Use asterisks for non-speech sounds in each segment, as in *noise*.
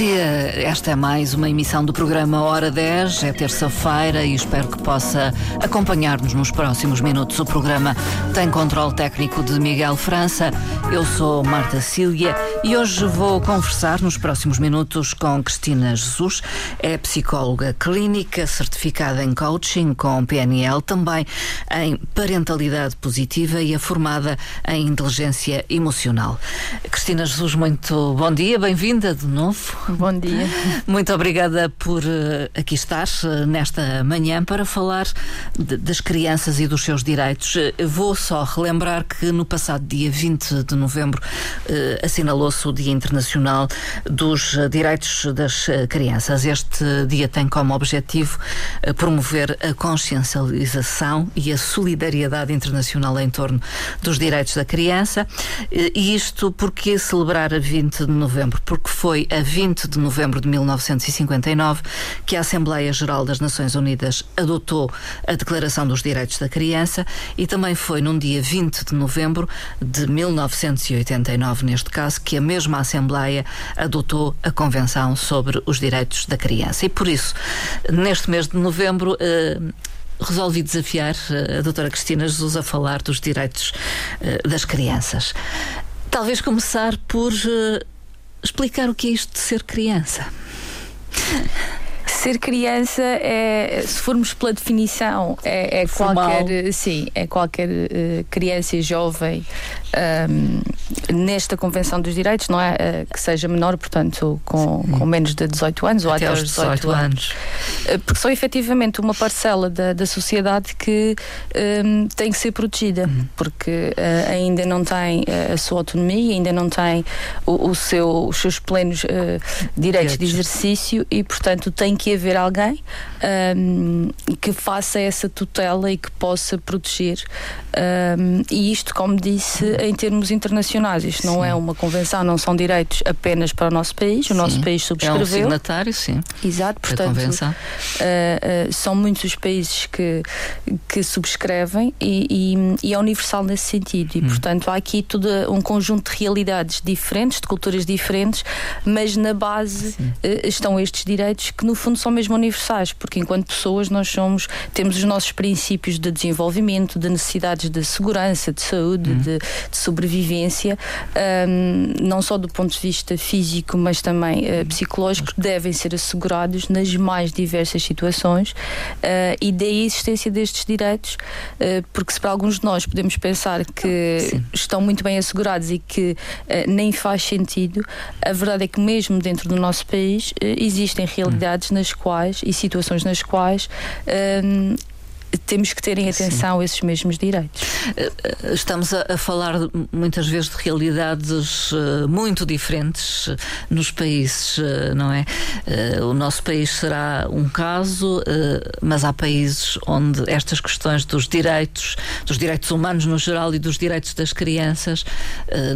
dia, esta é mais uma emissão do programa Hora 10, é terça-feira e espero que possa acompanhar-nos nos próximos minutos. O programa tem controle técnico de Miguel França, eu sou Marta Cília e hoje vou conversar nos próximos minutos com Cristina Jesus, é psicóloga clínica, certificada em coaching com PNL, também em parentalidade positiva e é formada em inteligência emocional. Cristina Jesus, muito bom dia, bem-vinda de novo. Bom dia. Muito obrigada por uh, aqui estar uh, nesta manhã para falar de, das crianças e dos seus direitos. Uh, vou só relembrar que no passado dia 20 de novembro assinalou-se o Dia Internacional dos Direitos das Crianças. Este dia tem como objetivo promover a consciencialização e a solidariedade internacional em torno dos direitos da criança. E isto porque celebrar a 20 de novembro? Porque foi a 20 de novembro de 1959 que a Assembleia Geral das Nações Unidas adotou a Declaração dos Direitos da Criança e também foi num dia 20 de novembro de 1989, neste caso, que a mesma Assembleia adotou a Convenção sobre os Direitos da Criança. E por isso, neste mês de novembro, eh, resolvi desafiar eh, a doutora Cristina Jesus a falar dos direitos eh, das crianças. Talvez começar por explicar o que é isto de ser criança. Ser criança é, se formos pela definição, é, é qualquer, sim, é qualquer uh, criança e jovem um, nesta Convenção dos Direitos, não é? Uh, que seja menor, portanto, com, com, menos de 18 anos até ou até aos 18, 18 anos. anos. Uh, porque são efetivamente uma parcela da, da sociedade que um, tem que ser protegida, uhum. porque uh, ainda não tem a sua autonomia, ainda não tem o, o seu, os seus plenos direitos de exercício e, portanto, tem que haver alguém um, que faça essa tutela e que possa proteger. E isto, como disse, em termos internacionais. Isto sim. não é uma convenção, não são direitos apenas para o nosso país. O sim. nosso país subscreveu. É um signatário, sim. Exato, portanto, uh, uh, são muitos os países que, que subscrevem e, e, e é universal nesse sentido. E, hum. portanto, há aqui todo um conjunto de realidades diferentes, de culturas diferentes, mas na base uh, estão estes direitos que, no fundo, são mesmo universais, porque enquanto pessoas nós somos, temos os nossos princípios de desenvolvimento, de necessidades de segurança, de saúde, hum. de, de sobrevivência, um, não só do ponto de vista físico, mas também uh, psicológico, devem ser assegurados nas mais diversas situações uh, e daí a existência destes direitos, uh, porque se para alguns de nós podemos pensar que Sim. estão muito bem assegurados e que nem faz sentido, a verdade é que mesmo dentro do nosso país existem realidades nas quais e situações nas quais temos que ter em atenção Sim. esses mesmos direitos. Eh, eh, estamos a, a, falar muitas vezes de realidades uh, muito diferentes uh, nos países, uh, não é? o nosso país será um caso, mas há países onde estas questões dos direitos, dos direitos humanos no geral e dos direitos das crianças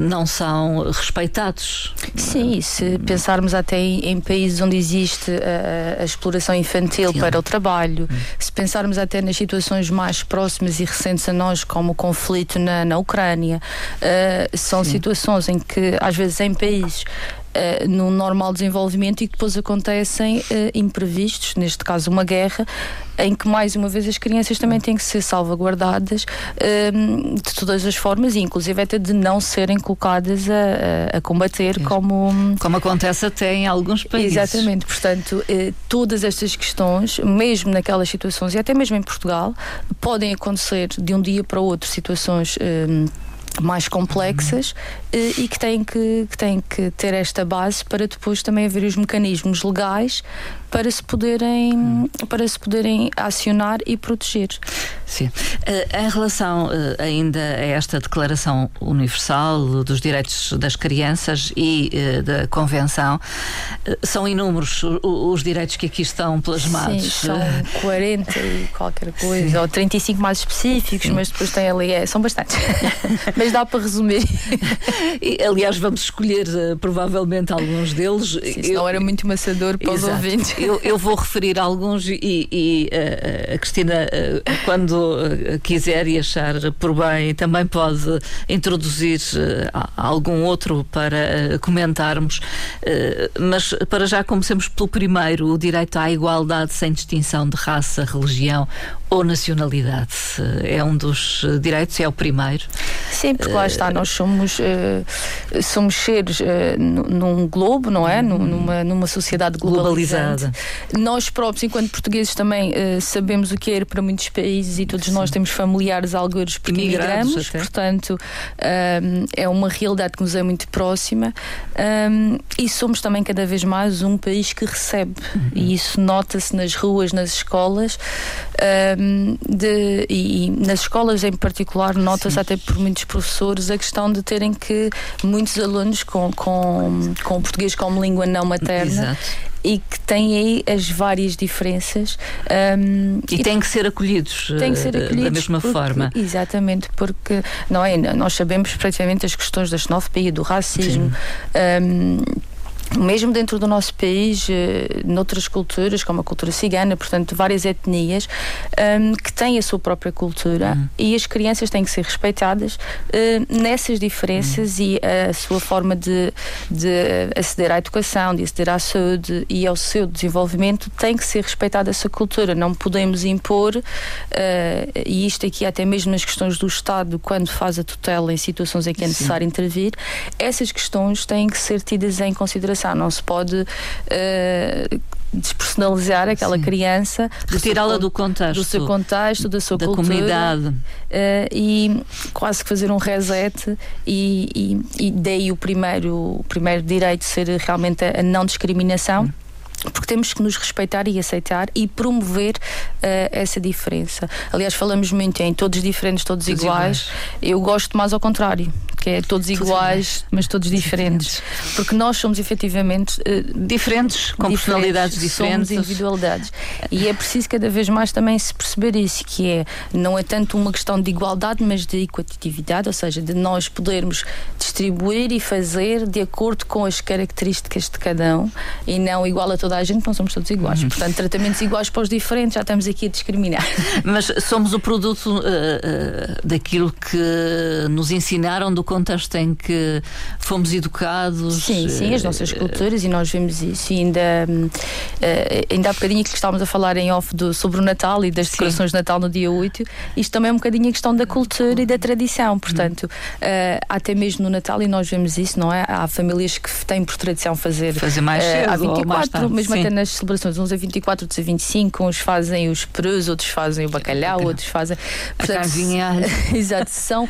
não são respeitados. Sim, se pensarmos até em, em países onde existe a, a exploração infantil Sim. para o trabalho, hum. se pensarmos até nas situações mais próximas e recentes a nós, como o conflito na, na Ucrânia, uh, são Sim. situações em que, às vezes, em países Uh, no normal desenvolvimento e depois acontecem uh, imprevistos, neste caso uma guerra, em que mais uma vez as crianças também têm que ser salvaguardadas uh, de todas as formas e inclusive até de não serem colocadas a, a, combater como como acontece até em alguns países. Exatamente, portanto todas estas questões, mesmo naquelas situações e até mesmo em Portugal, podem acontecer de um dia para o outro situações mais complexas eh, e que têm que, que têm que ter esta base para depois também haver os mecanismos legais para se poderem, hum. para se poderem acionar e proteger. Sim. Uh, em relação uh, ainda a esta Declaração Universal dos Direitos das Crianças e uh, da Convenção, são inúmeros os, os, direitos que aqui estão plasmados. Sim, são 40 e qualquer *laughs* coisa, Sim. ou 35 mais específicos, Sim. mas depois tem ali, é, são bastantes. *laughs* mas dá para resumir. e, aliás, vamos escolher provavelmente alguns deles. Sim, Eu, não era muito maçador para os ouvintes. Eu, eu, vou referir alguns e, e uh, a Cristina, uh, quando uh, quiser e achar por bem, também pode introduzir algum outro para comentarmos. mas para já comecemos pelo primeiro, o direito à igualdade sem distinção de raça, religião ou nacionalidade. É um dos direitos, é o primeiro. Sim, porque lá está, nós somos, somos seres num globo, não é? Numa, numa sociedade globalizada. Nós próprios, enquanto portugueses, também uh, sabemos o que é ir para muitos países e todos Sim. nós temos familiares alguns porque migramos, portanto, um, ehm, é uma realidade que nos é muito próxima um, ehm, e somos também cada vez mais um país que recebe uhum. e isso nota-se nas ruas, nas escolas um, ehm, de, e, e, nas escolas em particular nota-se até por muitos professores a questão de terem que muitos alunos com, com, com o português como língua não materna Exato e que têm aí as várias diferenças. Um, e, e têm que ser acolhidos, têm que ser acolhidos da mesma porque, forma. Exatamente, porque não é, nós sabemos perfeitamente as questões da xenofobia, do racismo. Um, mesmo dentro do nosso país, eh, noutras culturas, como a cultura cigana, portanto, várias etnias um, que têm a sua própria cultura uhum. e as crianças têm que ser respeitadas uh, nessas diferenças uhum. e a sua forma de, de aceder à educação, de aceder à saúde e ao seu desenvolvimento tem que ser respeitada essa cultura. Não podemos impor, uh, e isto aqui até mesmo nas questões do Estado, quando faz a tutela em situações em que é necessário Sim. intervir, essas questões têm que ser tidas em consideração não se pode uh, despersonalizar aquela Sim. criança, retirá-la do contexto, do seu contexto, da sua da cultura, comunidade uh, e quase que fazer um reset e, e, e daí o primeiro, o primeiro direito ser realmente a não discriminação. Hum porque temos que nos respeitar e aceitar e promover uh, essa diferença. Aliás, falamos muito em todos diferentes, todos, todos iguais. iguais. Eu gosto mais ao contrário, que é todos, iguais, mas todos diferentes. diferentes. Porque nós somos efetivamente uh, diferentes, com diferentes, personalidades diferentes. Individualidades. E é preciso cada vez mais também se perceber isso, que é não é tanto uma questão de igualdade, mas de equitatividade, ou seja, de nós podermos distribuir e fazer de acordo com as características de cada um e não igual a toda toda a gente, não somos todos iguais. Uhum. Portanto, tratamentos iguais para os diferentes, já estamos aqui a discriminar. *laughs* Mas somos o produto uh, uh, daquilo que nos ensinaram, do contexto em que fomos educados. Sim, sim, as nossas uh, culturas, e nós vemos isso. E ainda, ainda há bocadinho que estávamos a falar em off do, sobre o Natal e das decorações de Natal no dia 8, isto também é um bocadinho a questão da cultura e da tradição. Portanto, até mesmo no Natal, e nós vemos isso, não é? Há famílias que têm por tradição fazer, fazer mais cedo, há 24, mas mesmo Sim. até nas celebrações, uns a 24, outros a 25, uns fazem os perus, outros fazem o bacalhau, outros fazem. Portanto, a *laughs* Exato, são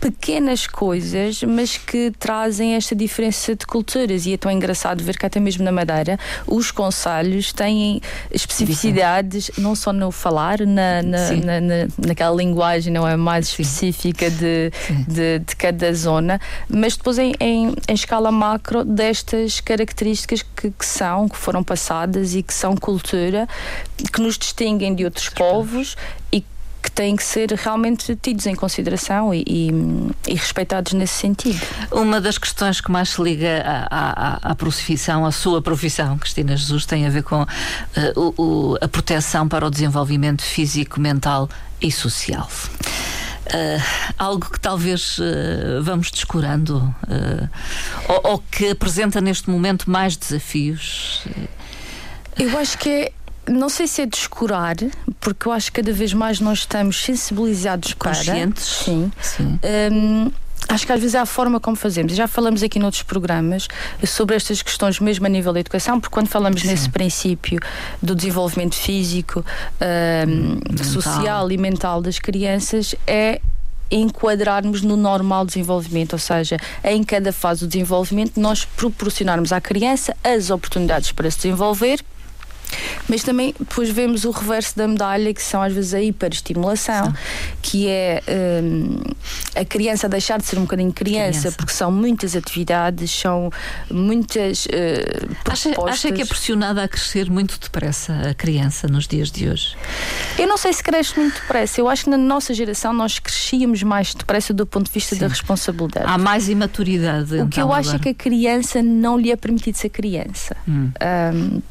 pequenas coisas, mas que trazem esta diferença de culturas. E é tão engraçado ver que até mesmo na Madeira os conselhos têm especificidades, não só no falar, na, na, na, na naquela linguagem não é? Mais específica de, de, de, cada zona, mas depois em, em, em escala macro destas características que, que, são, que foram passadas e que são cultura, que nos distinguem de outros povos. e que têm que ser realmente tidos em consideração e, e, e, respeitados nesse sentido. Uma das questões que mais se liga à, à, à profissão, à sua profissão, Cristina Jesus, tem a ver com uh, o, a proteção para o desenvolvimento físico, mental e social. Uh, algo que talvez uh, vamos descurando ou, ou, que apresenta neste momento mais desafios? Eu acho que é não sei se é descurar, porque eu acho que cada vez mais nós estamos sensibilizados Conscientes. para. Sim. Sim. Um, Acho que às vezes é a forma como fazemos. Já falamos aqui noutros programas sobre estas questões, mesmo a nível da educação, porque quando falamos Sim. nesse princípio do desenvolvimento físico, um, social e mental das crianças, é enquadrarmos no normal desenvolvimento, ou seja, em cada fase do desenvolvimento, nós proporcionarmos à criança as oportunidades para se desenvolver mas também depois vemos o reverso da medalha, que são às vezes a hiperestimulação, Sim. que é um, a criança deixar de ser um bocadinho criança, criança. porque são muitas atividades, são muitas. Uh, acha, acha que é pressionada a crescer muito depressa a criança nos dias de hoje? Eu não sei se cresce muito depressa. Eu acho que na nossa geração nós crescíamos mais depressa do ponto de vista Sim. da responsabilidade. Há mais imaturidade. O então, que eu agora. acho é que a criança não lhe é permitido ser criança. Hum. Um,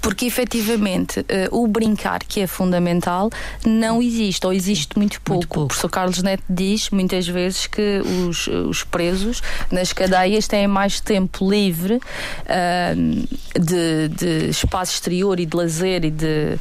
Porque efetivamente uh, o brincar, que é fundamental, não existe, ou existe muito pouco. Muito pouco. O professor Carlos Neto diz muitas vezes que os, os presos nas cadeias têm mais tempo livre uh, de, de espaço exterior e de lazer e de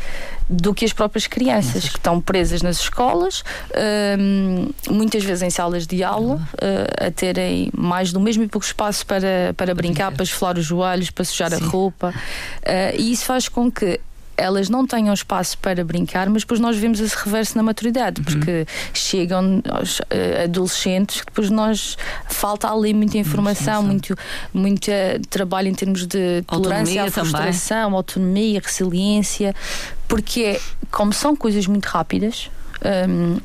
do que as próprias crianças que estão presas nas escolas, uh, muitas vezes em salas de aula, uh, a terem mais do mesmo e pouco espaço para, para brincar, para esfolar os joelhos, para sujar Sim. a roupa. Uh, e isso faz com que elas não tenham espaço para brincar, mas depois nós vemos esse reverso na maturidade, uhum. porque chegam aos, uh, adolescentes que depois nós falta ali muita informação, muito, muito trabalho em termos de tolerância à frustração, também. autonomia, resiliência, porque é, como são coisas muito rápidas. Um,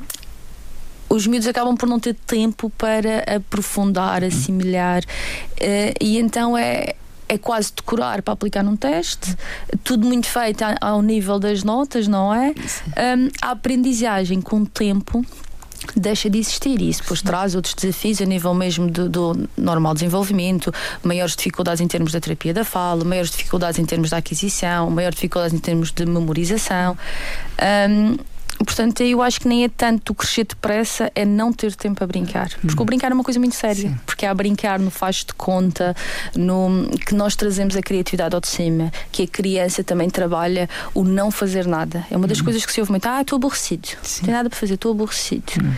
os miúdos acabam por não ter tempo para aprofundar, uhum. assimilar, uh, e então é, é quase decorar para aplicar num teste, tudo muito feito ao nível das notas, não é? Um, a aprendizagem com o tempo deixa de existir e isso depois traz outros desafios a nível mesmo do, do, normal desenvolvimento, maiores dificuldades em termos da terapia da fala, maiores dificuldades em termos da aquisição, maiores dificuldades em termos de memorização. Um, Portanto, eu acho que nem é tanto o crescer depressa, é não ter tempo a brincar. Porque o hum. brincar é uma coisa muito séria. Sim. Porque há a brincar no faz de conta, no que nós trazemos a criatividade ao de cima, que a criança também trabalha o não fazer nada. É uma das hum. coisas que se ouve muito. Ah, estou aborrecido. Não tem nada para fazer, estou aborrecido. Hum.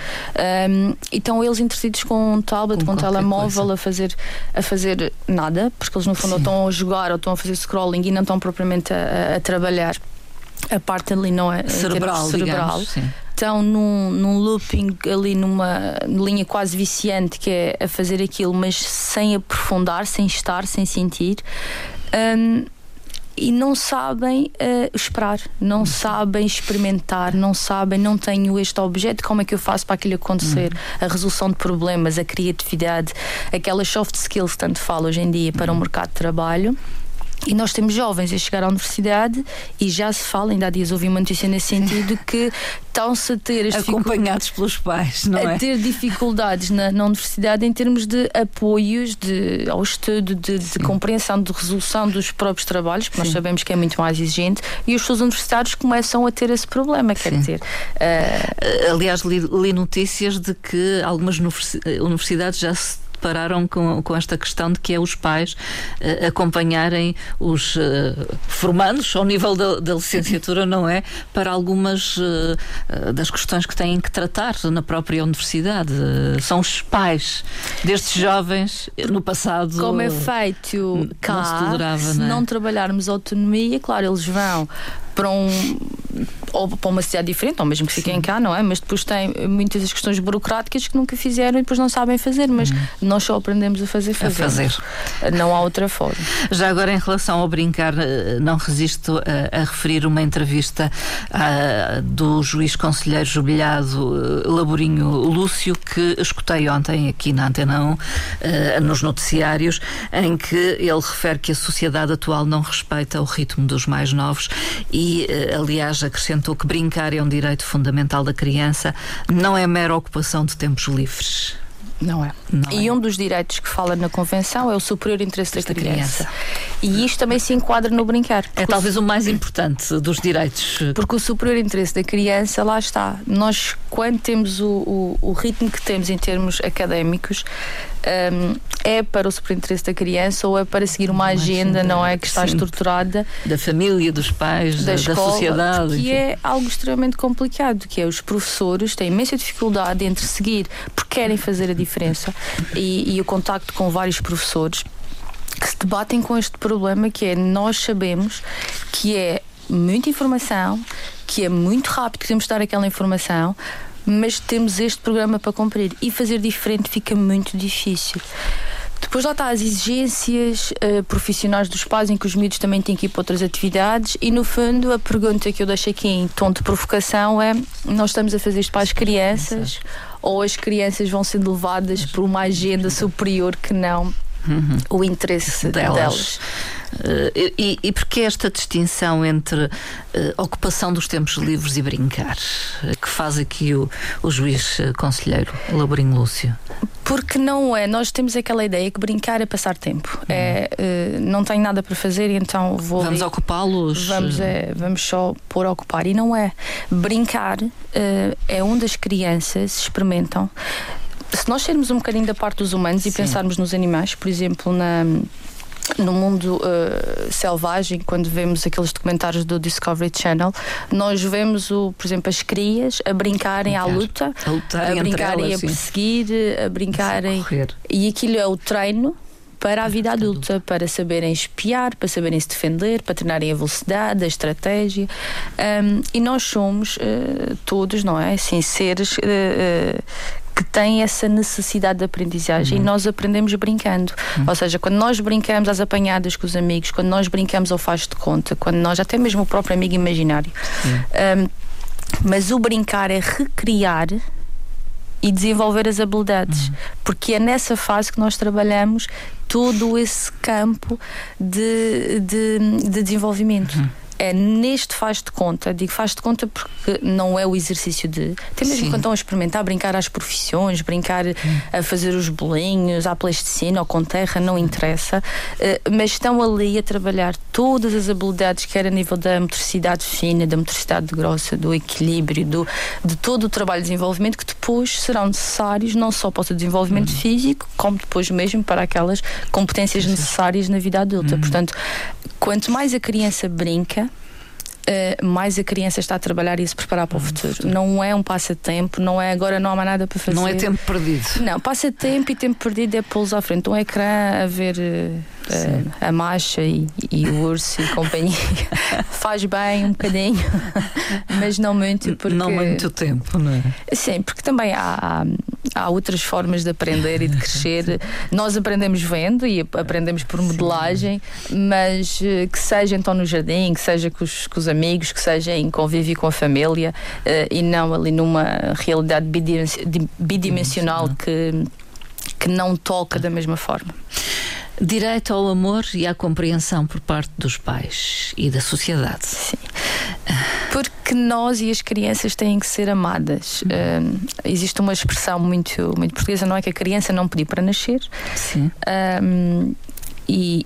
Um, então eles entretidos com um tablet, com, com um telemóvel a fazer, a fazer nada, porque eles no fundo estão a jogar ou estão a fazer scrolling e não estão propriamente a, a, a trabalhar a parte ali não é cerebral, cerebral. Digamos, estão num, num looping ali numa linha quase viciante que é a fazer aquilo, mas sem aprofundar, sem estar, sem sentir. Um, e não sabem uh, esperar, não uhum. sabem experimentar, não sabem, não tenho este objeto, como é que eu faço para aquilo acontecer? Uhum. A resolução de problemas, a criatividade, aquelas soft skills tanto falo hoje em dia para uhum. o mercado de trabalho. E nós temos jovens a chegar à universidade e já se fala, ainda há dias ouvi uma notícia nesse sentido, *laughs* que estão-se a ter as acompanhados pelos pais, não a é? A ter dificuldades na, na, universidade em termos de apoios de, ao estudo, de, de compreensão, de resolução dos próprios trabalhos, que Sim. nós sabemos que é muito mais exigente, e os seus universitários começam a ter esse problema, quer Sim. dizer. Uh... Aliás, li, li notícias de que algumas universidades já se depararam com, com esta questão de que é os pais uh, acompanharem os uh, formandos ao nível da, da, licenciatura, não é? Para algumas uh, das questões que têm que tratar na própria universidade. são os pais destes jovens no passado. Como é feito cá, não se, tolerava, se não, é? não trabalharmos autonomia, claro, eles vão para um ou para uma cidade diferente, ou mesmo que fiquem Sim. cá, não é? Mas depois tem muitas das questões burocráticas que nunca fizeram e depois não sabem fazer, mas hum. nós só aprendemos a fazer, fazer. A fazer. Não há outra forma. Já agora, em relação ao brincar, eh, não resisto a, a referir uma entrevista a, do juiz conselheiro jubilado eh, Laborinho Lúcio, que escutei ontem aqui na Antena 1, eh, nos noticiários, em que ele refere que a sociedade atual não respeita o ritmo dos mais novos e, aliás, acrescentou acrescentou que brincar é um direito fundamental da criança, não é mera ocupação de tempos livres. Não é. Não e é. um dos direitos que fala na Convenção é o superior interesse da criança. criança. E isto também se enquadra no brincar. É talvez o mais importante dos direitos. Porque o superior interesse da criança, lá está. Nós, quando temos o, o, o ritmo que temos em termos académicos, um, é para o superinteresse da criança ou é para seguir uma, uma agenda, agenda, não é? Que está sim. estruturada. Da família, dos pais, da, da, escola, da sociedade. Que enfim. é algo extremamente complicado, que é os professores têm imensa dificuldade entre seguir porque querem fazer a diferença e, e o contacto com vários professores que se debatem com este problema que é nós sabemos que é muita informação, que é muito rápido que temos dar aquela informação, mas temos este programa para cumprir e fazer diferente fica muito difícil. Depois lá está as exigências uh, profissionais dos pais, em que os miúdos também têm que ir para outras atividades, e no fundo a pergunta que eu deixo aqui em tom de provocação é: nós estamos a fazer isto para as crianças? Ou as crianças vão sendo levadas por uma agenda superior que não uhum. o interesse delas. delas. Uh, e, e porquê esta distinção entre uh, ocupação dos tempos livres e brincar? Uh, que faz aqui o, o juiz conselheiro Laborinho Lúcio? Porque não é, nós temos aquela ideia que brincar é passar tempo. Uhum. É, não tenho nada para fazer, então vou. Vamos ocupá-los? Vamos, é, vamos só por ocupar. E não é. Brincar é onde as crianças experimentam se nós sermos um bocadinho da parte dos humanos Sim. e pensarmos nos animais, por exemplo, na no mundo uh, selvagem, quando vemos aqueles documentários do Discovery Channel, nós vemos, o, por exemplo, as crias a brincarem à luta, a, a brincarem elas, a perseguir, a brincarem. A e aquilo é o treino para a vida adulta, para saberem espiar, para saberem se defender, para treinarem a velocidade, a estratégia. Um, e nós somos uh, todos, não é? Assim, seres uh, que têm essa necessidade de aprendizagem uhum. e nós aprendemos brincando. Uhum. Ou seja, quando nós brincamos às apanhadas com os amigos, quando nós brincamos ao faz de conta, quando nós, até mesmo o próprio amigo imaginário. Um, mas o brincar é recriar e desenvolver as habilidades, uhum. porque é nessa fase que nós trabalhamos todo esse campo de, de, de desenvolvimento. Uhum é neste faz de conta, digo faz de conta porque não é o exercício de. Até mesmo Sim. quando estão a experimentar, brincar às profissões, brincar hum. a fazer os bolinhos, à plasticina ou com terra, não interessa, uh, mas estão ali a trabalhar todas as habilidades, quer a nível da motricidade fina, da motricidade grossa, do equilíbrio, do, de todo o trabalho de desenvolvimento que depois serão necessários não só para o seu desenvolvimento hum. físico, como depois mesmo para aquelas competências necessárias na vida adulta. Hum. Portanto, quanto mais a criança brinca, Uh, mais a criança está a trabalhar e a se preparar para o futuro. Não é um passatempo, não é agora não há mais nada para fazer. Não é tempo perdido. Não, passatempo e tempo perdido é pô-los à frente. Um ecrã a ver uh, a marcha e, e, o urso e companhia. *laughs* Faz bem um bocadinho, *laughs* mas não muito. Porque... Não muito tempo, não é? Sim, porque também há, há, outras formas de aprender e de crescer. *laughs* Nós aprendemos vendo e aprendemos por modelagem, mas que seja então no jardim, que seja com os, com os amigos, que seja em convívio com a família uh, e não ali numa realidade bidimensional que, que não toca da mesma forma. Direito ao amor e à compreensão por parte dos pais e da sociedade. Sim. Porque nós e as crianças têm que ser amadas. Uh, existe uma expressão muito, muito portuguesa, não é? Que a criança não pediu para nascer. Sim. e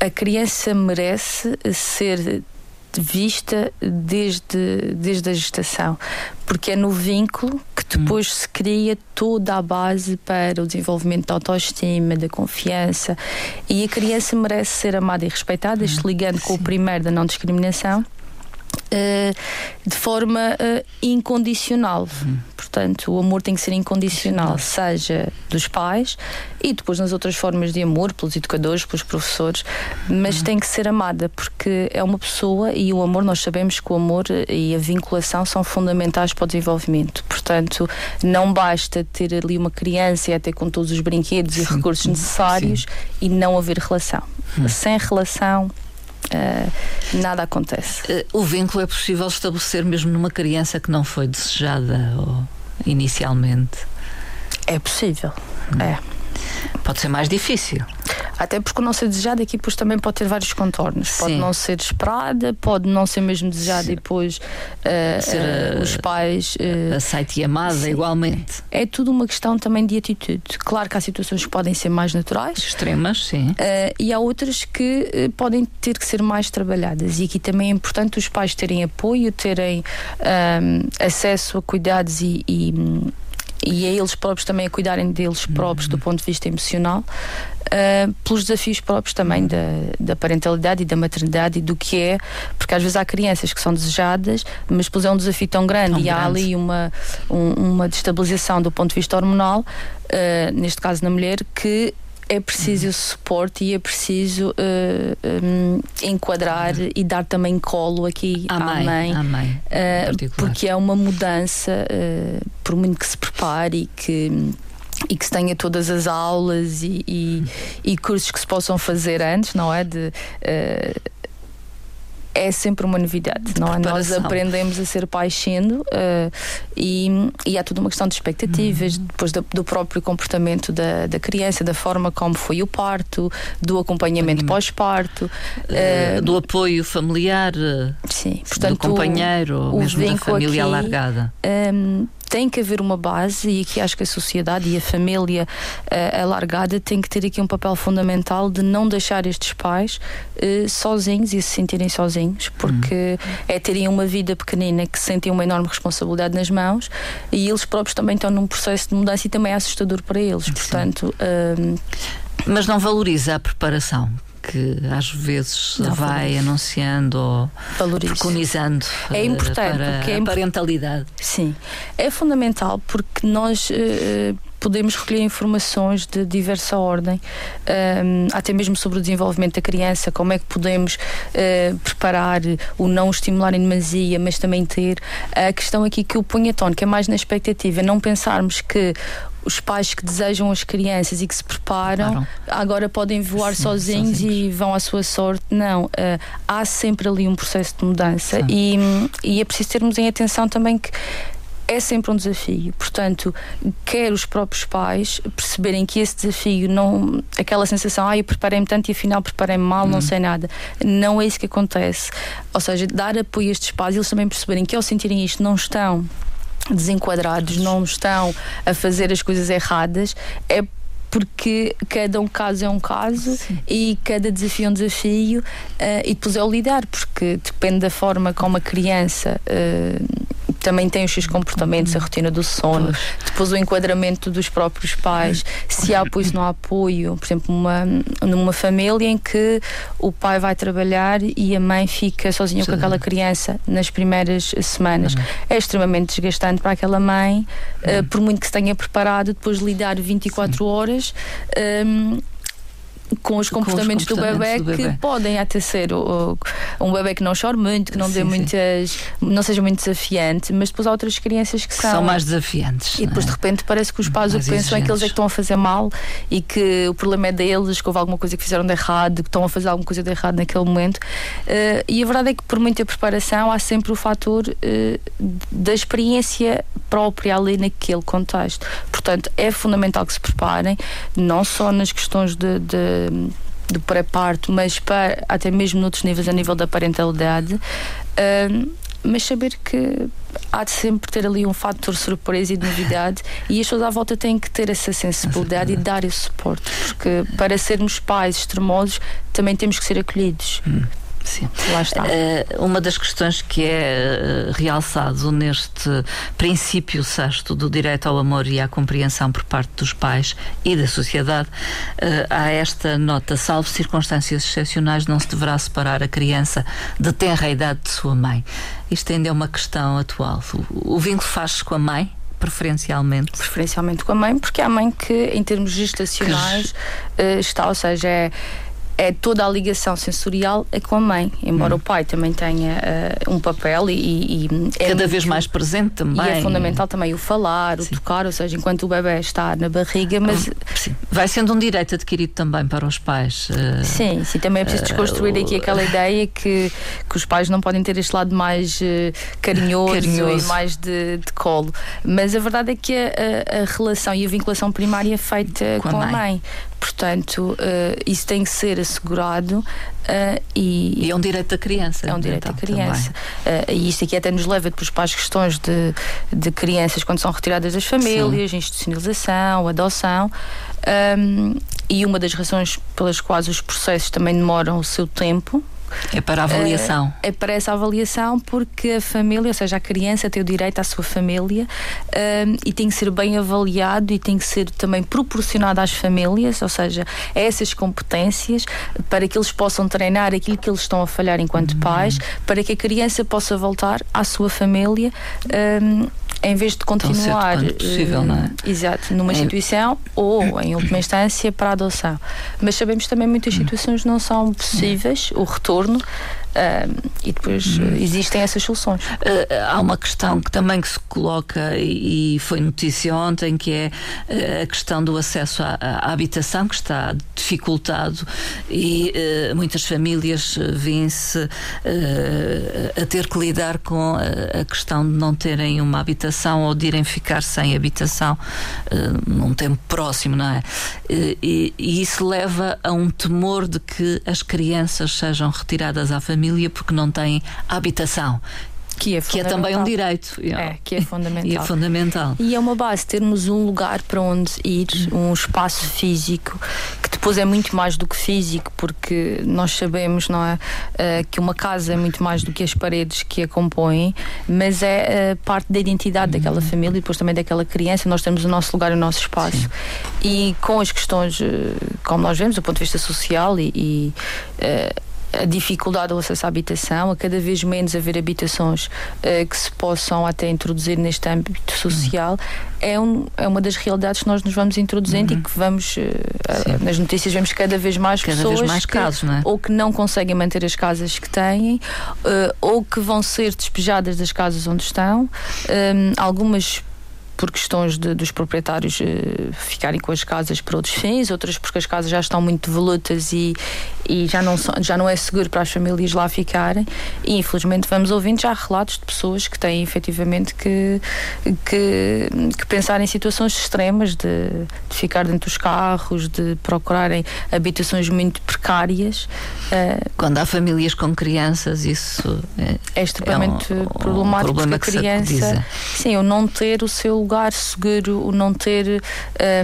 a criança merece ser vista desde, desde a gestação, porque é no vínculo que depois hum. se cria toda a base para o desenvolvimento da autoestima, da confiança. E a criança merece ser amada e respeitada, isto hum. ligando com o primeiro da não discriminação. Uh, de forma uh, incondicional. Uhum. Portanto, o amor tem que ser incondicional, seja dos pais e depois nas outras formas de amor, pelos educadores, pelos professores, mas uhum. tem que ser amada porque é uma pessoa e o amor, nós sabemos que o amor e a vinculação são fundamentais para o desenvolvimento. Portanto, não basta ter ali uma criança e até com todos os brinquedos Sim. e recursos necessários Sim. e não haver relação. Uhum. Sem relação, nada acontece. Uh, o vínculo é possível estabelecer mesmo numa criança que não foi desejada ou, inicialmente? É possível, hum. é. Pode ser mais difícil. Até porque o não ser desejado aqui depois também pode ter vários contornos. Sim. Pode não ser esperada, pode não ser mesmo desejada e depois uh, ser, uh, os pais. Uh, aceite e amada sim. igualmente. É tudo uma questão também de atitude. Claro que há situações que podem ser mais naturais. Extremas, sim. e há outras que podem ter que ser mais trabalhadas. E aqui também é importante os pais terem apoio, terem acesso a cuidados e, e e a eles próprios também a cuidarem deles próprios do ponto de vista emocional, uh, pelos desafios próprios também da, da parentalidade e da maternidade e do que é, porque às vezes há crianças que são desejadas, mas depois é um desafio tão grande tão e grande. há ali uma, um, uma destabilização do ponto de vista hormonal, uh, neste caso na mulher, que é preciso uhum. suporte e é preciso uh, eh, um, enquadrar uhum. e dar também colo aqui à, à mãe, à mãe uh, porque é uma mudança, uh, por muito que se prepare e que e que se tenha todas as aulas e, e, e, cursos que se possam fazer antes, não é? De, é sempre uma novidade. Não é? Nós aprendemos a ser pais sendo uh, e, e há toda uma questão de expectativas, uhum. depois do, do, próprio comportamento da, da criança, da forma como foi o parto, do acompanhamento pós-parto, uh, do apoio familiar, sim, portanto, do companheiro, o, o mesmo da família aqui, alargada. Um, tem que haver uma base e aqui acho que a sociedade e a família uh, alargada tem que ter aqui um papel fundamental de não deixar estes pais uh, sozinhos e se sentirem sozinhos, porque uhum. é terem uma vida pequenina que sentem uma enorme responsabilidade nas mãos e eles próprios também estão num processo de mudança e também é assustador para eles. Sim. Portanto. Uh, mas não valoriza a preparação que às vezes não, vai valorizo. anunciando ou preconizando é importante para porque é a parentalidade. Sim, é fundamental porque nós uh, podemos recolher informações de diversa ordem, um, até mesmo sobre o desenvolvimento da criança, como é que podemos uh, preparar o não estimular em demasia, mas também ter a questão aqui que o punha que é mais na expectativa, não pensarmos que os pais que desejam as crianças e que se preparam claro. agora podem voar Sim, sozinhos, sozinhos, e vão à sua sorte. Não, uh, há sempre ali um processo de mudança e, e é preciso termos em atenção também que é sempre um desafio. Portanto, quer os próprios pais perceberem que esse desafio não. aquela sensação, ah, eu preparei-me tanto e afinal preparei-me mal, uhum. não sei nada. Não é isso que acontece. Ou seja, dar apoio a estes pais e eles também perceberem que ao sentirem isto não estão desenquadrados, não estão a fazer as coisas erradas, é porque cada um caso é um caso Sim. e cada desafio é um desafio uh, e depois é o lidar, porque depende da forma como a criança uh, também tem os seus comportamentos, a rotina do sono, depois o enquadramento dos próprios pais, se há apoio, se não há apoio. Por exemplo, uma, numa família em que o pai vai trabalhar e a mãe fica sozinha com aquela criança nas primeiras semanas. Uhum. É extremamente desgastante para aquela mãe, uh, por muito que se tenha preparado, depois lidar 24 Sim. horas. Um, com os comportamentos, com os comportamentos do, bebê, do, bebê que podem até ser o, um bebê que não chore muito, que não sim, dê muitas, sim. não seja muito desafiante, mas depois há outras crianças que, que são, são mais desafiantes. E depois é? de repente parece que os pais mais o que pensam é que eles é que estão a fazer mal e que o problema é deles, que houve alguma coisa que fizeram de errado, que estão a fazer alguma coisa de errado naquele momento. Uh, e a verdade é que por muita preparação há sempre o fator uh, da experiência própria ali naquele contexto. Portanto, é fundamental que se preparem, não só nas questões de, de do pré-parto, mas para, até mesmo noutros níveis, a nível da parentalidade. Uh, mas saber que há de sempre ter ali um fator surpresa e de novidade e as pessoas à volta têm que ter essa sensibilidade e dar esse suporte, porque para sermos pais extremosos também temos que ser acolhidos. Hum. Sim. Lá está. Uh, uma das questões que é uh, realçado neste princípio sexto do direito ao amor e à compreensão por parte dos pais e da sociedade, uh, há esta nota: salvo circunstâncias excepcionais, não se deverá separar a criança de tenra idade de sua mãe. Isto ainda é uma questão atual. O, o vínculo faz-se com a mãe? preferencialmente? Preferencialmente com a mãe, porque é a mãe que, em termos gestacionais, que... está, ou seja, é é toda a ligação sensorial é com a mãe, embora hum. o pai também tenha uh, um papel e, e é cada vez mais presente também. E é fundamental também o falar, Sim. o tocar, ou seja, enquanto o bebê está na barriga, mas Sim. vai sendo um direito adquirido também para os pais. Uh, sim, sim, também é preciso desconstruir uh, aqui aquela ideia que, que os pais não podem ter este lado mais carinhoso, carinhoso, e mais de, de, colo. Mas a verdade é que a, a, relação e a vinculação primária é feita com, com a mãe. mãe. Portanto, uh, isso tem que ser assegurado uh, e, e, é um direito da criança. É um direito então, da criança. Uh, e isto aqui até nos leva depois para as questões de, de crianças quando são retiradas das famílias, Sim. institucionalização, adoção. Um, e uma das razões pelas quais os processos também demoram o seu tempo, é para a avaliação. É, é para essa avaliação porque a família, ou seja, a criança tem o direito à sua família um, e tem que ser bem avaliado e tem que ser também proporcionado às famílias, ou seja, essas competências para que eles possam treinar aquilo que eles estão a falhar enquanto uhum. pais, para que a criança possa voltar à sua família. Um, em vez de continuar possível, não é? exato, numa instituição ou *coughs* em última instância para a adoção. Mas sabemos também que muitas situações não são possíveis, o retorno. Uh, e depois hum. existem essas soluções. há uma questão que também que se coloca e foi notícia ontem, que é a questão do acesso à, à habitação, que está dificultado e muitas famílias vêm-se a ter que lidar com a, a questão de não terem uma habitação ou de irem ficar sem habitação num tempo próximo, não é? E, e isso leva a um temor de que as crianças sejam retiradas à família porque não têm habitação que é, que é também um direito. É, que é fundamental. E é fundamental. E é uma base termos um lugar para onde ir, um espaço físico, que depois é muito mais do que físico, porque nós sabemos, não é, eh, que uma casa é muito mais do que as paredes que a compõem, mas é eh, parte da identidade daquela uhum. família e depois também daquela criança. Nós temos o nosso lugar, o nosso espaço. Sim. E com as questões, eh, como nós vemos, do ponto de vista social e, e a dificuldade do acesso à habitação, a cada vez menos haver habitações uh, que se possam até introduzir neste âmbito social, uhum. é, um, é uma das realidades que nós nos vamos introduzindo uhum. e que vamos, uh, uh, nas notícias, vemos cada vez mais cada pessoas vez mais que, casos, é? ou que não conseguem manter as casas que têm, ou que vão ser despejadas das casas onde estão. algumas por questões de, dos proprietários uh, ficarem com as casas para outros fins, outras porque as casas já estão muito devolutas e, e já, não são, já não é seguro para as famílias lá ficarem. E infelizmente vamos ouvindo já relatos de pessoas que têm efetivamente que, que, que pensar em situações extremas de, de, ficar dentro dos carros, de procurarem habitações muito precárias. Uh, Quando há famílias com crianças, isso é, é extremamente é um, problemático um problema porque a criança, sim, o não ter o seu lugar seguro, o não ter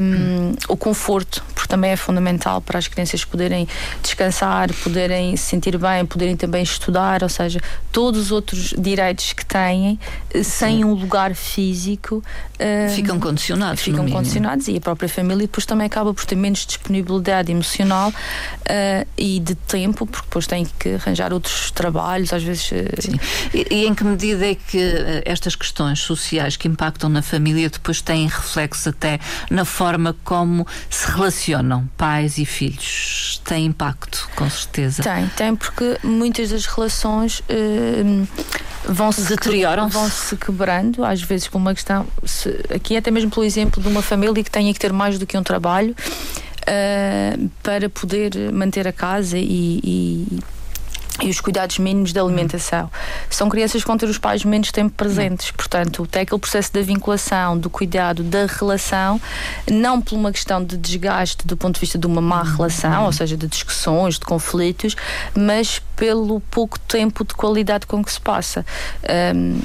um, o conforto, porque também é fundamental para as crianças poderem descansar, poderem se sentir bem, poderem também estudar, ou seja, todos os outros direitos que têm, eh, sem um lugar físico, um, ficam condicionados. Ficam condicionados e a própria família depois também acaba por ter menos disponibilidade emocional uh, e de tempo, porque depois tem que arranjar outros trabalhos, às vezes. Uh, e, e em que medida é que estas questões sociais que impactam na família depois têm reflexo até na forma como se relacionam pais e filhos. Tem impacto, com certeza. Tem, tem, porque muitas das relações uh, vão se deterioram, vão se quebrando, às vezes por uma questão. Se, aqui até mesmo pelo exemplo de uma família que tenha que ter mais do que um trabalho. Uh, para poder manter a casa e, e e os cuidados mínimos da alimentação. São crianças que vão ter os pais menos tempo presentes, portanto, tem aquele processo da vinculação, do cuidado, da relação, não por uma questão de desgaste do ponto de vista de uma má relação, ou seja, de discussões, de conflitos, mas pelo pouco tempo de qualidade com que se passa. Um,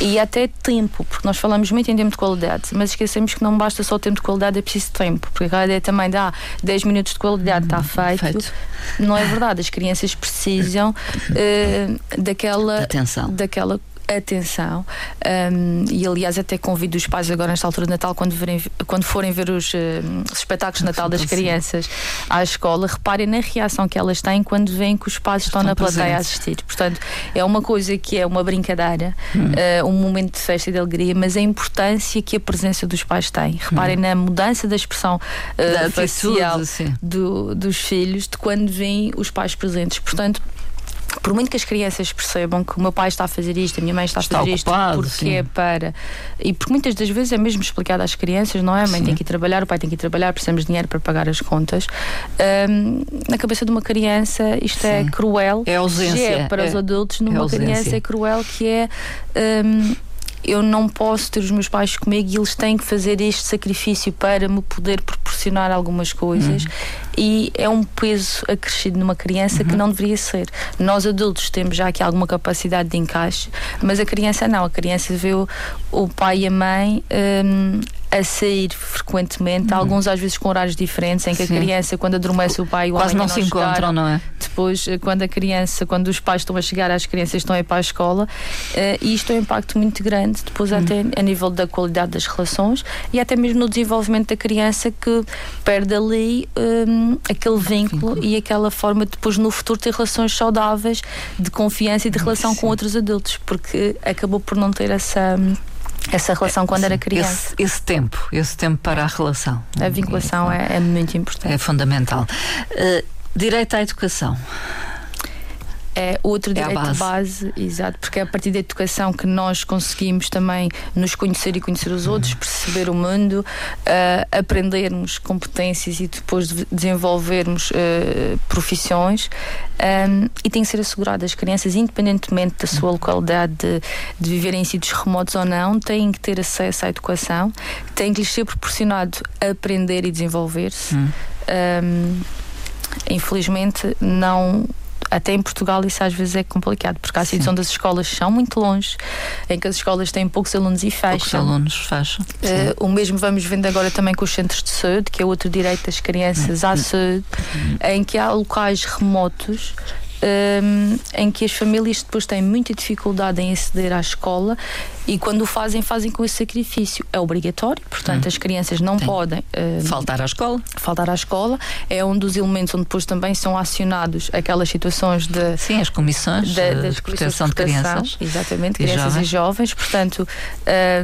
e até tempo, porque nós falamos muito em tempo de qualidade, mas esquecemos que não basta só tempo de qualidade, é preciso tempo, porque a ideia também dá 10 minutos de qualidade, está feito. feito. Não é verdade, as crianças precisam uh, daquela, Atenção. daquela atenção um, e aliás até convido os pais agora nesta altura de Natal quando, verem, quando forem ver os, uh, os espetáculos de Natal das crianças à escola, reparem na reação que elas têm quando veem que os pais estão, estão na plateia a assistir. Portanto, é uma coisa que é uma brincadeira, hum. uh, um momento de festa e de alegria, mas a importância que a presença dos pais tem. Reparem hum. na mudança da expressão uh, facial do, dos filhos de quando veem os pais presentes. Portanto, por muito que as crianças percebam que o meu pai está a fazer isto, a minha mãe está a fazer ocupado, isto, porque sim. é para. E porque muitas das vezes é mesmo explicado às crianças, não é? A mãe sim. tem que ir trabalhar, o pai tem que ir trabalhar, precisamos de dinheiro para pagar as contas. Um, na cabeça de uma criança, isto é sim. é cruel. É ausência. É para é, os adultos, numa é criança é cruel que é. Um, eu não posso ter os meus pais comigo e eles têm que fazer este sacrifício para me poder proporcionar algumas coisas. Uhum. E é um peso acrescido numa criança uhum. que não deveria ser. Nós adultos temos já aqui alguma capacidade de encaixe, mas a criança não. A criança vê o, o pai e a mãe um, a sair frequentemente, uhum. alguns às vezes com horários diferentes, em que Sim. a criança, quando adormece o pai o Quase não, não se chegaram, encontram, não é? Depois, eh, quando a criança, quando os pais estão a chegar, as crianças estão a ir para a escola, uh, e isto é um impacto muito grande, depois uhum. até a nível da qualidade das relações e até mesmo no desenvolvimento da criança que perde ali um, aquele vínculo, vínculo, e aquela forma de depois no futuro ter relações saudáveis de confiança e de relação Sim. com outros adultos, porque acabou por não ter essa essa relação quando era criança. Esse, esse, tempo, esse tempo para a relação. A vinculação é, é muito importante. É fundamental. Uh, direito à educação. É outro direito é base. base, exato, porque é a partir da educação que nós conseguimos também nos conhecer e conhecer os outros, uhum. perceber o mundo, uh, aprendermos competências e depois desenvolvermos uh, profissões. Um, e tem que ser assegurado as crianças, independentemente da sua localidade, de, de viver em sítios remotos ou não, têm que ter acesso à educação, têm que lhes ser proporcionado aprender e desenvolver-se. Hum. Um, infelizmente, não até em Portugal isso às vezes é complicado, porque há sítios onde as escolas são muito longe, em que as escolas têm poucos alunos e fecham. Poucos alunos fecham. Uh, o mesmo vamos vendo agora também com os centros de saúde, que é outro direito das crianças à saúde, em que há locais remotos um, em que as famílias depois têm muita dificuldade em aceder à escola e quando o fazem, fazem com esse sacrifício. É obrigatório, portanto, hum. as crianças não Sim. podem um, faltar à escola. Faltar à escola é um dos elementos onde depois também são acionados aquelas situações de. Sim, as comissões de, de, de proteção de, crianças. Exatamente, e crianças jovens. e jovens. Portanto,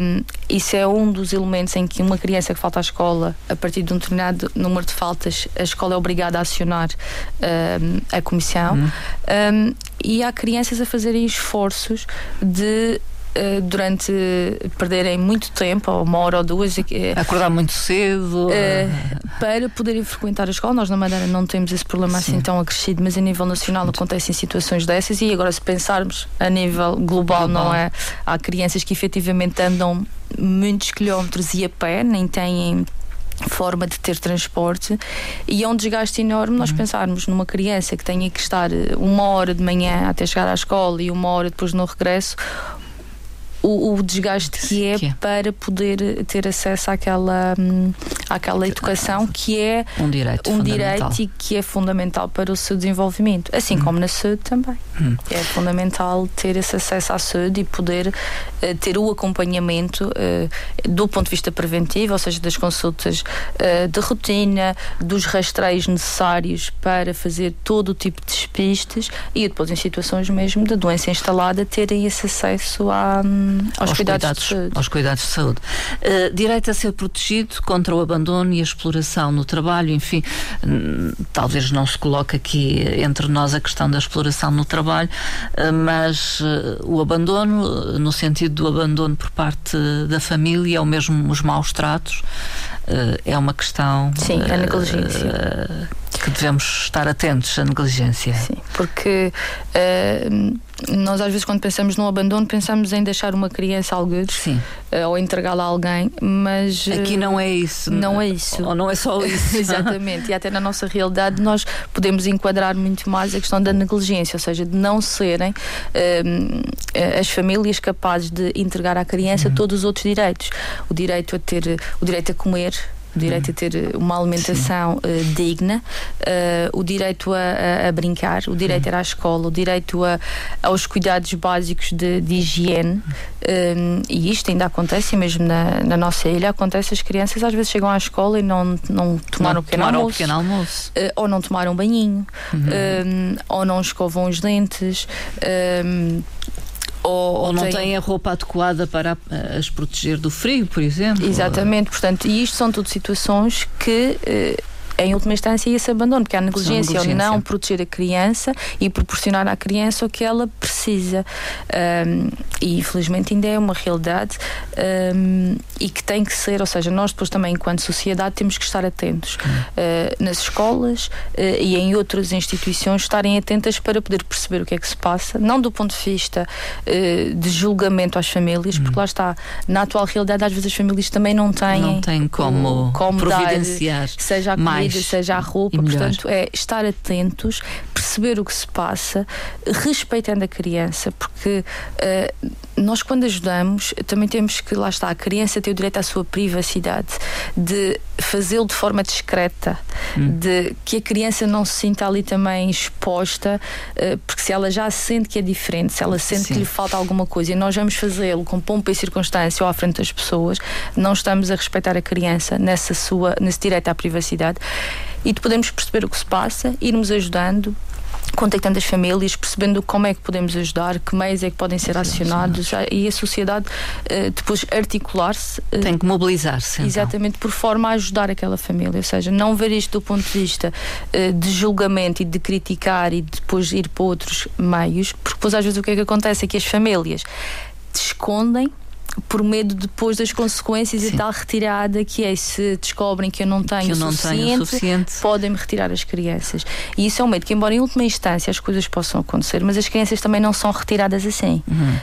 um, isso é um dos elementos em que uma criança que falta à escola, a partir de um determinado número de faltas, a escola é obrigada a acionar a comissão. Hum. Um, e há crianças a fazerem esforços de durante perderem muito tempo, ou uma hora ou duas. Uh, Acordar muito cedo. Uh, para poderem frequentar a escola. Nós na Madeira não temos esse problema assim Sim. assim tão acrescido, mas a nível nacional acontecem situações dessas e agora se pensarmos a nível global, global. não é? Há crianças que efetivamente andam muitos quilómetros e a pé, nem têm forma de ter transporte e é um desgaste enorme nós uhum. pensarmos numa criança que tenha que estar uma hora de manhã até chegar à escola e uma hora depois no regresso o, o desgaste que é, que é, para poder ter acesso àquela, hum, àquela educação que é um direito, um direito e que é fundamental para o seu desenvolvimento, assim hum. como na saúde também. Hum. É fundamental ter esse acesso à saúde e poder uh, ter o acompanhamento uh, do ponto de vista preventivo, ou seja, das consultas uh, de rotina, dos rastreios necessários para fazer todo o tipo de despistes e depois em situações mesmo de doença instalada terem esse acesso a hum, aos, aos, cuidados, cuidados, de saúde. Aos cuidados de saúde. Uh, direito a ser protegido contra o abandono e a exploração no trabalho, enfim, hum, talvez não se coloque aqui entre nós a questão da exploração no trabalho, uh, mas uh, o abandono, no sentido do abandono por parte da família, ou mesmo os maus tratos, é uma questão. Sim, a negligência que devemos estar atentos à negligência. Sim, porque nós às vezes quando pensamos no abandono pensamos em deixar uma criança algures uh, ou entregá-la a alguém, mas uh, aqui não é isso. Não é isso. Ou não é só *laughs* isso. Exatamente. e até na nossa realidade nós podemos enquadrar muito mais a questão da negligência, ou seja, de não serem as famílias capazes de entregar à criança uhum. todos os outros direitos, o direito a ter, o direito a comer o direito a ter uma alimentação uh, digna, uh, o direito a, a, brincar, o direito a ir à escola, o direito a, aos cuidados básicos de, de higiene. Um, eh, e isto ainda acontece, mesmo na, na, nossa ilha, acontece as crianças às vezes chegam à escola e não, não tomaram o pequeno almoço, pequeno almoço. Uh, ou não tomaram banhinho, uhum. ou não escovam os dentes. Um, ou, ou não têm a roupa adequada para as proteger do frio, por exemplo. Exatamente, portanto, e isto são tudo situações que eh, em última instância, esse abandono, porque há negligência, negligência. ou não proteger a criança e proporcionar à criança o que ela precisa. Um, e infelizmente ainda é uma realidade um, e que tem que ser, ou seja, nós depois também, enquanto sociedade, temos que estar atentos uh, nas escolas uh, e em outras instituições, estarem atentas para poder perceber o que é que se passa, não do ponto de vista uh, de julgamento às famílias, porque lá está, na atual realidade, às vezes as famílias também não têm, não têm como, como providenciar dar, seja a comida, seja a roupa. Portanto, é estar atentos, perceber o que se passa, respeitando a criança, porque uh, nós, quando ajudamos, também temos que, lá está, a criança tem o direito à sua privacidade, de fazê-lo de forma discreta, hum. de que a criança não se sinta ali também exposta, uh, porque se ela já sente que é diferente, se ela sente Sim. que lhe falta alguma coisa e nós vamos fazê-lo com pompa e circunstância ou à frente das pessoas, não estamos a respeitar a criança nessa sua, nesse direito à privacidade e podemos perceber o que se passa, irmos ajudando contactando as famílias, percebendo como é que podemos ajudar, que meios é que podem ser acionados e a sociedade uh, depois articular-se. Uh, Tem que mobilizar-se. Então. Exatamente, por forma a ajudar aquela família, ou seja, não ver isto do ponto de vista uh, de julgamento e de criticar e depois ir para outros meios, porque depois às vezes o que é que acontece é que as famílias escondem por medo depois das consequências Sim. e tal retirada que é se descobrem que eu não tenho, eu não suficiente, suficiente, podem-me retirar as crianças. E isso é um medo que, embora em última instância as coisas possam acontecer, mas as crianças também não são retiradas assim. Uhum. Uh,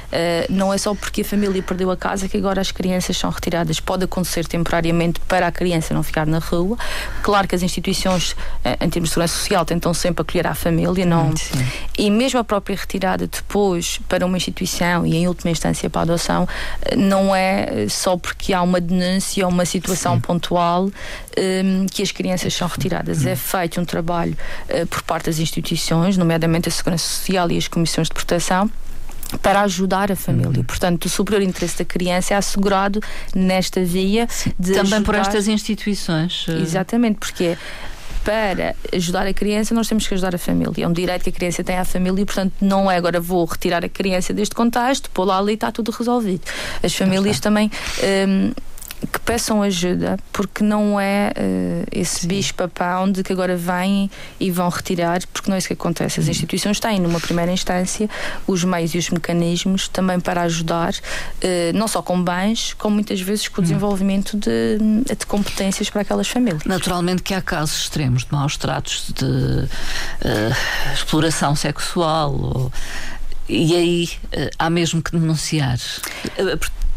não é só porque a família perdeu a casa que agora as crianças são retiradas. Pode acontecer temporariamente para a criança não ficar na rua. Claro que as instituições, uh, em termos de segurança social, tentam sempre acolher a família, não. Sim. E mesmo a própria retirada depois para uma instituição e em última instância para a adoção, uh, não é só porque há uma denúncia ou uma situação Sim. pontual um, que as crianças são retiradas. É feito um trabalho uh, por parte das instituições, nomeadamente a Segurança Social e as Comissões de Proteção para ajudar a família. Uhum. Portanto, o superior interesse da criança é assegurado nesta via de Também ajudar... por estas instituições. Eh. Exatamente, porque para ajudar a criança, nós temos que ajudar a família. É um direito que a criança tem à família e, portanto, não é agora vou retirar a criança deste contexto, pô lá ali está tudo resolvido. As famílias também. Um, que peçam ajuda, porque não é uh, esse bicho-papão de que agora vêm e vão retirar, porque não é isso que acontece. As uhum. instituições têm, numa primeira instância, os meios e os mecanismos também para ajudar, uh, não só com bens, como muitas vezes com o uhum. desenvolvimento de, de competências para aquelas famílias. Naturalmente que há casos extremos de maus tratos, de uh, exploração sexual, ou, e aí há mesmo que denunciar.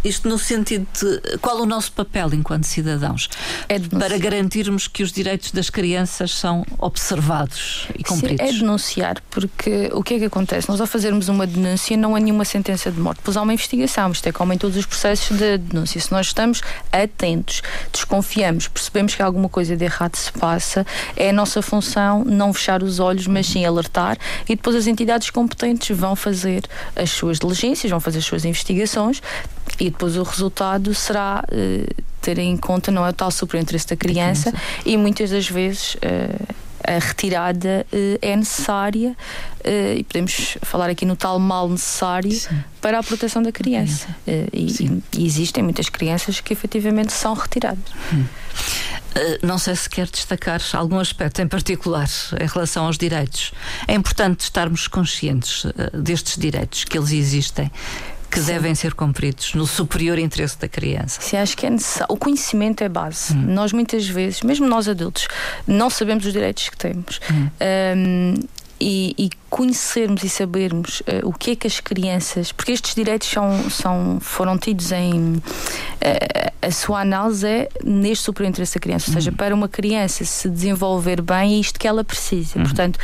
Isto no sentido de qual o nosso papel enquanto cidadãos é para garantirmos que os direitos das crianças são observados e cumpridos. Sim, é denunciar, porque o que é que acontece? Nós ao fazermos uma denúncia não há nenhuma sentença de morte, pois há uma investigação, isto é como em todos os processos de denúncia. Se nós estamos atentos, desconfiamos, percebemos que alguma coisa de errado se passa, é a nossa função não fechar os olhos, mas sim alertar e depois as entidades competentes vão fazer as suas diligências, vão fazer as suas investigações e depois o resultado será uh, ter em conta não é o tal superior interesse da criança, criança. e muitas das vezes uh, a retirada uh, é necessária e podemos falar aqui no tal mal necessário Sim. para a proteção da criança. E, e, existem muitas crianças que efetivamente são retiradas. Hum. não sei se quer destacar algum aspecto em particular em relação aos direitos. É importante estarmos conscientes destes direitos, que eles existem que Sim. devem ser cumpridos no superior interesse da criança. Sim, acho que é necessário. O conhecimento é base. Hum. Nós muitas vezes, mesmo nós adultos, não sabemos os direitos que temos. Hum. Um, e, e, conhecermos e sabermos uh, o que é que as crianças, porque estes direitos são, são, foram tidos em. Uh, a sua análise é neste superior interesse da criança, ou seja, uhum. para uma criança se desenvolver bem, é isto que ela precisa. Uhum. Portanto,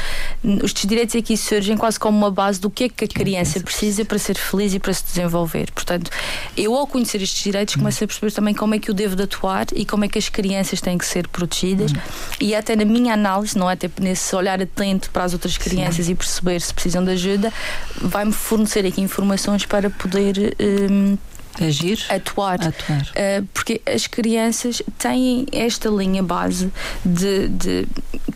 estes direitos aqui surgem quase como uma base do que é que a criança precisa para ser feliz e para se desenvolver. Portanto, eu ao conhecer estes direitos uhum. começo a perceber também como é que eu devo de atuar e como é que as crianças têm que ser protegidas uhum. e até na minha análise, não é até nesse olhar atento para as outras crianças Sim. e perceber se precisam de ajuda, vai-me fornecer aqui informações para poder. Um, Agir? Atuar. Atuar. Uh, porque as crianças têm esta linha base de, de,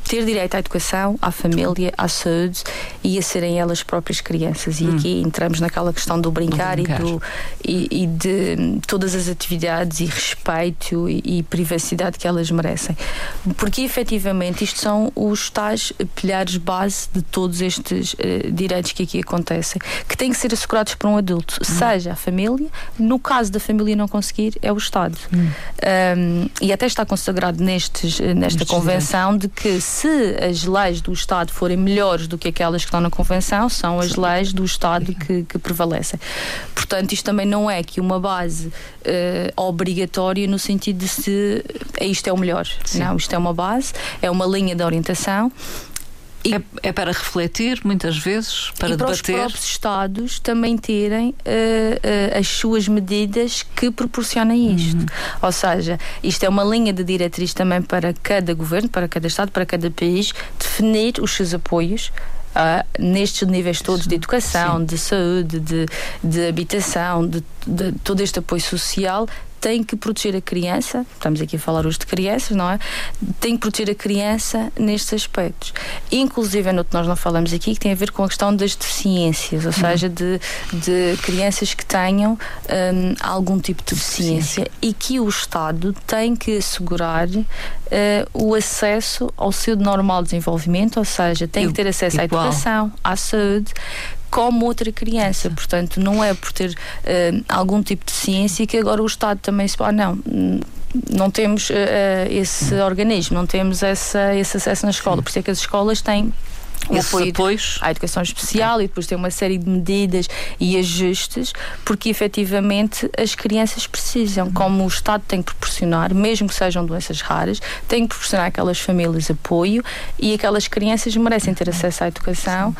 ter direito à educação, à família, à saúde e a serem elas próprias crianças. E hum. aqui entramos naquela questão do brincar, brincar. E, do, e, e, de todas as atividades e respeito e, e, privacidade que elas merecem. Porque efetivamente isto são os tais pilares base de todos estes uh, direitos que aqui acontecem, que têm que ser assegurados por um adulto, hum. seja a família, no caso da família não conseguir, é o Estado. Hum. Um, e até está consagrado nestes, nesta nestes convenção de que se as leis do Estado forem melhores do que aquelas que estão na convenção, são as leis do Estado que, que prevalecem. Portanto, isto também não é que uma base uh, obrigatória no sentido de se é isto é o melhor. Sim. Não, isto é uma base, é uma linha de orientação e, é, é, para refletir, muitas vezes, para e para debater. Para os próprios Estados também terem uh, uh, as suas medidas que proporcionem isto. Uhum. Ou seja, isto é uma linha de diretriz também para cada governo, para cada Estado, para cada país, definir os seus apoios. Uh, nestes níveis todos de educação, Sim. de saúde, de, de habitação, de, de todo este apoio social, tem que proteger a criança, estamos aqui a falar hoje de crianças, não é? Tem que proteger a criança nestes aspectos. Inclusive, é no que nós não falamos aqui, que tem a ver com a questão das deficiências, ou uhum. seja, de, de crianças que tenham um, algum tipo de deficiência e que o Estado tem que assegurar uh, o acesso ao seu normal desenvolvimento, ou seja, tem que ter acesso à educação, à saúde, como outra criança. Portanto, não é por ter uh, algum tipo de ciência que agora o Estado também se. Ah, não não temos uh, esse organismo, não temos essa, esse acesso na escola. Por isso é que as escolas têm o apoio apoios. à educação especial okay. e depois tem uma série de medidas e ajustes, porque efetivamente as crianças precisam, como o Estado tem que proporcionar, mesmo que sejam doenças raras, tem que proporcionar àquelas famílias apoio e aquelas crianças merecem ter acesso à educação.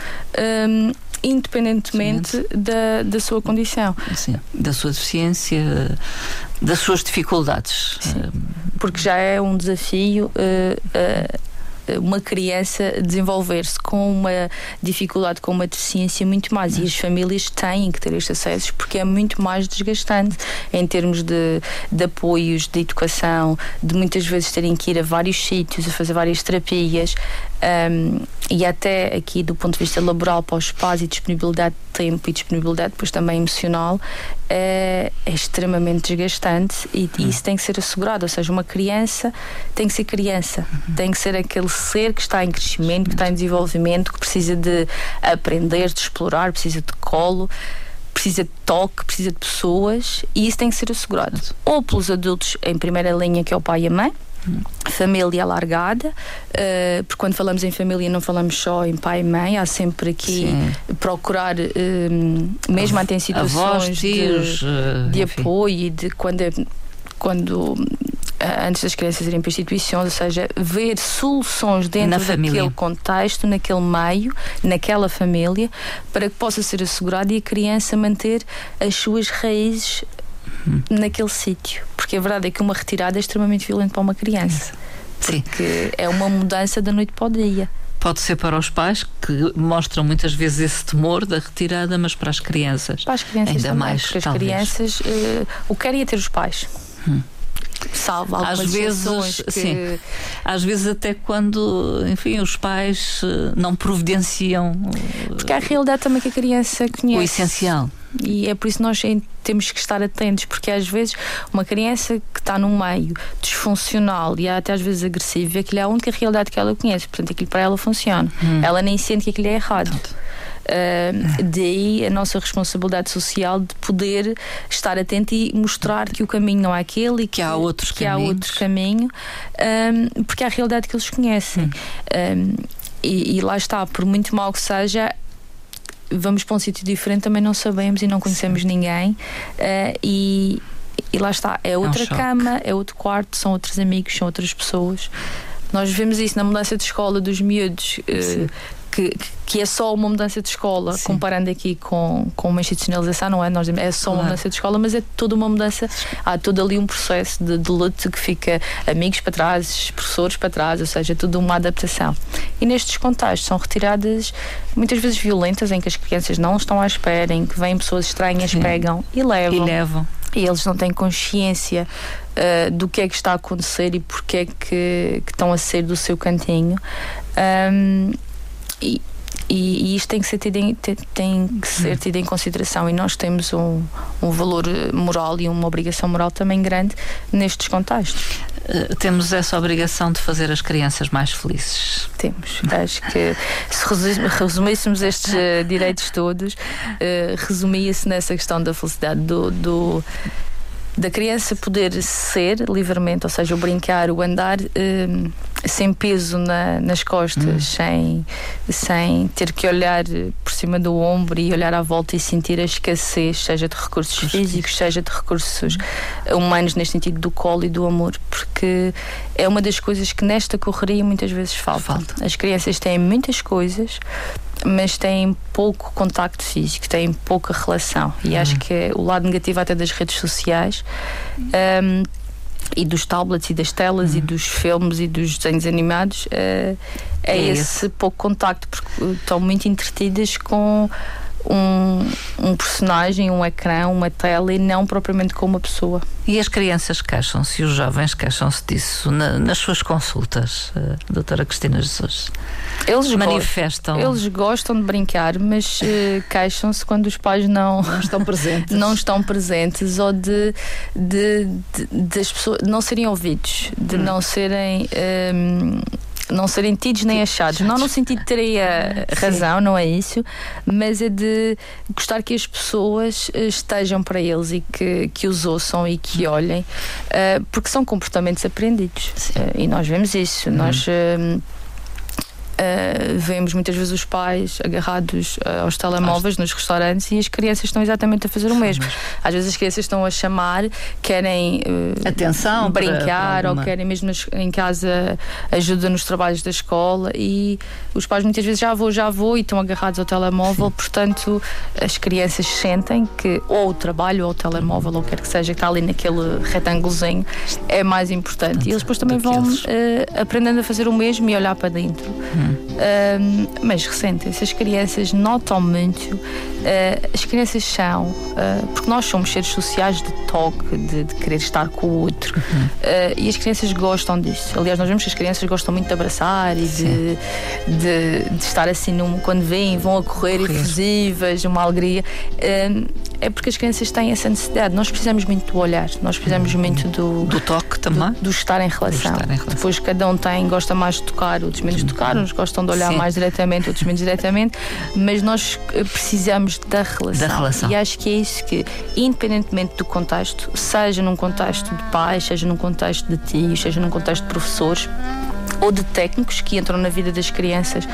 Independentemente da, da sua condição. Sim, da sua deficiência, das suas dificuldades. Sim, porque já é um desafio. Uh, uh, uma criança desenvolver-se com uma dificuldade, com uma deficiência muito mais. E as famílias têm que ter estes acessos porque é muito mais desgastante em termos de, de apoios, de educação, de muitas vezes terem que ir a vários sítios, a fazer várias terapias. Um, e até aqui do ponto de vista laboral para os pais e disponibilidade de tempo e disponibilidade depois também emocional é, é extremamente desgastante e, e, isso tem que ser assegurado, ou seja, uma criança tem que ser criança, uhum. tem que ser aquele ser que está em crescimento, que está em desenvolvimento, que precisa de aprender, de explorar, precisa de colo precisa de toque, precisa de pessoas. E isso tem que ser assegurado. Ou pelos adultos em primeira linha que é o pai e a mãe família alargada, uh, porque quando falamos em família não falamos só em pai e mãe, há sempre aqui Sim. procurar, uh, mesmo até em situações Avós, tios, de, uh, de apoio e de quando, é, quando antes das crianças irem para instituições, ou seja, ver soluções dentro Na daquele família. contexto, naquele meio, naquela família, para que possa ser assegurado e a criança manter as suas raízes naquele sítio. Porque a verdade é que uma retirada é extremamente violenta para uma criança. Sim. Porque é uma mudança da noite para o dia. Pode ser para os pais que mostram muitas vezes esse temor da retirada, mas para as crianças. Para as crianças ainda também, mais. Porque as talvez. crianças uh, o querem é ter os pais. Hum salvo algumas às vezes que... sim às vezes até quando enfim os pais eh, não providenciam porque há a realidade também que a criança conhece o essencial e é por isso que nós temos que estar atentos, porque às vezes uma criança que está num meio disfuncional e até às vezes agressiva, aquilo é a única realidade que ela conhece, portanto aquilo para ela funciona. Hum. Ela nem sente que aquilo é errado. Uh, daí a nossa responsabilidade social de poder estar atento e mostrar que o caminho não é aquele e que, que há outros que há outro caminho, um, porque é a realidade que eles conhecem. Hum. Um, e, e, lá está, por muito mal que seja, vamos para um sítio diferente, também não sabemos e não conhecemos Sim. ninguém. Uh, e, e lá está, é outra é um cama, é outro quarto, são outros amigos, são outras pessoas. Nós vemos isso na mudança de escola dos miúdos. Uh, que, que é só uma mudança de escola, Sim. comparando aqui com, com uma institucionalização, não é? Nós, é só claro. uma mudança de escola, mas é toda uma mudança. Há todo ali um processo de, de luto que fica amigos para trás, professores para trás, ou seja, tudo uma adaptação. E nestes contextos são retiradas muitas vezes violentas, em que as crianças não estão à espera, em que vêm pessoas estranhas, Sim. pegam e levam. E levam. E eles não têm consciência uh, do que é que está a acontecer e porque é que, que estão a ser do seu cantinho. Um, e, e, isto tem que ser tido em, tem que ser tido em consideração e nós temos um, um valor moral e uma obrigação moral também grande nestes contextos. Uh, temos essa obrigação de fazer as crianças mais felizes. Temos. Acho que se resumíssemos estes uh, direitos todos, uh, resumia-se nessa questão da felicidade, do, do da criança poder ser livremente, ou seja, o brincar, o andar um, sem peso na, nas costas, hum. sem, sem ter que olhar por cima do ombro e olhar à volta e sentir a escassez, seja de recursos físicos, seja de recursos hum. humanos, neste sentido do colo e do amor, porque é uma das coisas que nesta correria muitas vezes falta. falta. As crianças têm muitas coisas, mas têm pouco contacto físico, têm pouca relação. E uhum. acho que é o lado negativo até das redes sociais. Um, e dos tablets e das telas uhum. e dos filmes e dos desenhos animados uh, é, é esse, esse pouco contacto porque estão muito entretidas com um, um personagem, um ecrã, uma tela e não propriamente com uma pessoa. E as crianças queixam-se os jovens queixam-se disso na, nas suas consultas, uh, doutora Cristina Jesus? Eles manifestam. Gostam, eles gostam de brincar, mas uh, queixam-se quando os pais não, não estão *laughs* presentes. não estão presentes ou de, de, de, de as pessoas não serem ouvidos, de hum. não serem. Um, não serem tidos nem achados. Não no sentido de terem a razão, Sim. não é isso, mas é de gostar que as pessoas eh, estejam para eles e que, que os ouçam e que olhem, uh, porque são comportamentos aprendidos. E nós vemos isso. Uhum. Nós. Uh, Uh, vemos muitas vezes os pais agarrados uh, aos telemóveis nos restaurantes e as crianças estão exatamente a fazer o mesmo. Às vezes as crianças estão a chamar, querem uh, atenção, brincar ou querem mesmo nas, em casa ajuda nos trabalhos da escola e os pais muitas vezes já vou, já vou e estão agarrados ao telemóvel, Sim. portanto as crianças sentem que ou o trabalho ou o telemóvel ou o que quer que seja que está ali naquele retângulozinho é mais importante. E eles depois também vão aprendendo a fazer o mesmo e olhar para dentro. Hum. Um, mas recente, essas crianças notam muito, uh, as crianças são, uh, porque nós somos seres sociais de toque, de, de querer estar com o outro, uhum. uh, e as crianças gostam disso. Aliás, nós vemos que as crianças gostam muito de abraçar e de, de, de, estar assim, num, quando vêm, vão a correr, correr. efusivas, uma alegria. é porque as crianças têm essa necessidade. Nós precisamos muito do olhar, nós precisamos uhum. muito do, do toque também, do, do estar, em relação. estar em relação. Depois cada um tem, gosta mais de tocar, outros menos de tocar, uns gostam de olhar Sim. mais diretamente, outros menos diretamente, mas nós eh, precisamos da relação. da relação. E acho que é isso que, independentemente do contexto, seja num contexto de pais, seja num contexto de tios, seja num contexto de professores, ou de técnicos que entram na vida das crianças,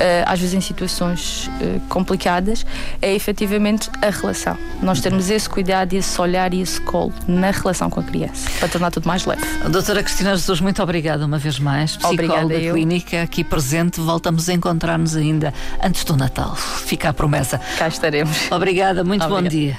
eh, às vezes em situações eh, complicadas, é efetivamente a relação. Nós termos esse cuidado, esse olhar e esse colo na relação com a criança, para tornar tudo mais leve. Doutora Cristina Jesus, muito obrigada uma vez mais, psicóloga clínica aqui presente. Voltamos a encontrar-nos ainda antes do Natal. Fica a promessa. Cá estaremos. Obrigada, muito Obrigada. bom dia.